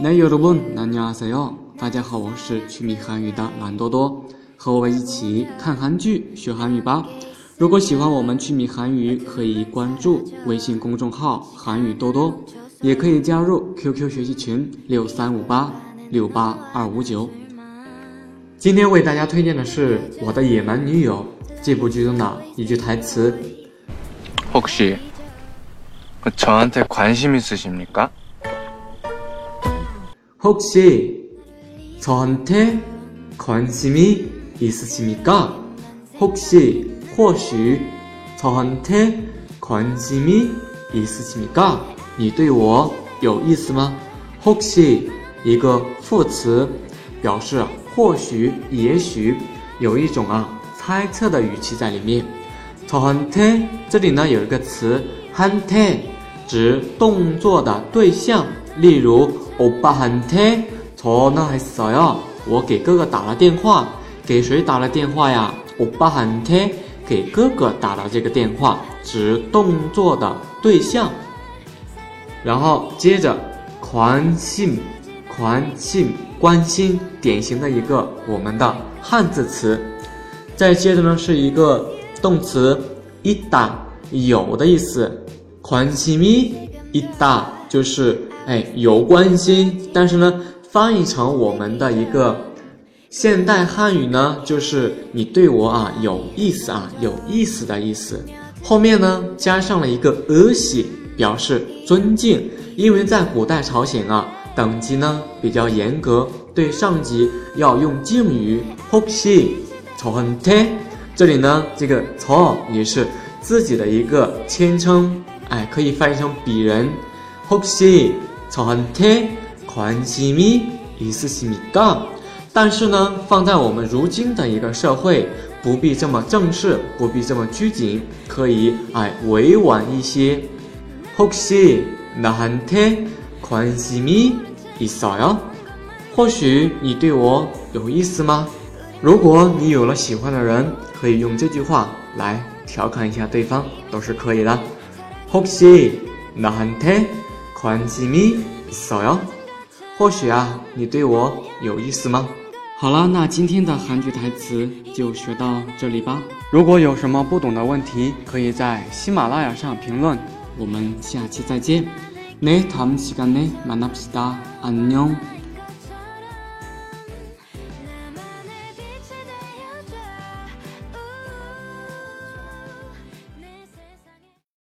那여러분안녕하세 요。 大家好，我是趣米韩语的蓝多多，和我们一起看韩剧学韩语吧。如果喜欢我们趣米韩语，可以关注微信公众号“韩语多多”，也可以加入 QQ 学习群六三五八六八二五九。今天为大家推荐的是《我的野蛮女友》这部剧中的一句台词。 혹시 저한테 관심 있으십니까? 혹시 저한테 관심이 있으십니까? 혹시 或许 저한테 관심이 있으십니까? 你对我有意思吗? 혹시 一个副词，表示或许、也许，有一种啊猜测的语气在里面。저한테 这里呢有一个词 한테 指动作的对象， 例如，我爸喊天，从那开始。我给哥哥打了电话，给谁打了电话呀？我爸喊天，给哥哥打了这个电话，指动作的对象。然后接着，关心，关心，关心，典型的一个我们的汉字词。再接着呢，是一个动词，一打有的意思，关心咪一打就是。哎，有关系，但是呢，翻译成我们的一个现代汉语呢，就是你对我啊有意思啊有意思的意思，后面呢，加上了一个呃，表示尊敬，因为在古代朝鲜啊，等级呢比较严格，对上级要用敬语，hope she，这里呢，这个 tall 也是自己的一个谦称。哎，可以翻译成鄙人，hope she。 저한테관심이있으십니까但是呢，放在我们如今的一个社会，不必这么正式，不必这么拘谨，可以哎委婉一些。혹시나한테관심이있어 요？ 或许你对我有意思吗？如果你有了喜欢的人，可以用这句话来调侃一下对方，都是可以的。혹시나한테 관심이있어 요？ 或许啊，你对我有意思吗？好了，那今天的韩剧台词就学到这里吧。如果有什么不懂的问题，可以在喜马拉雅上评论。我们下期再见。네다음시간에만납시다안녕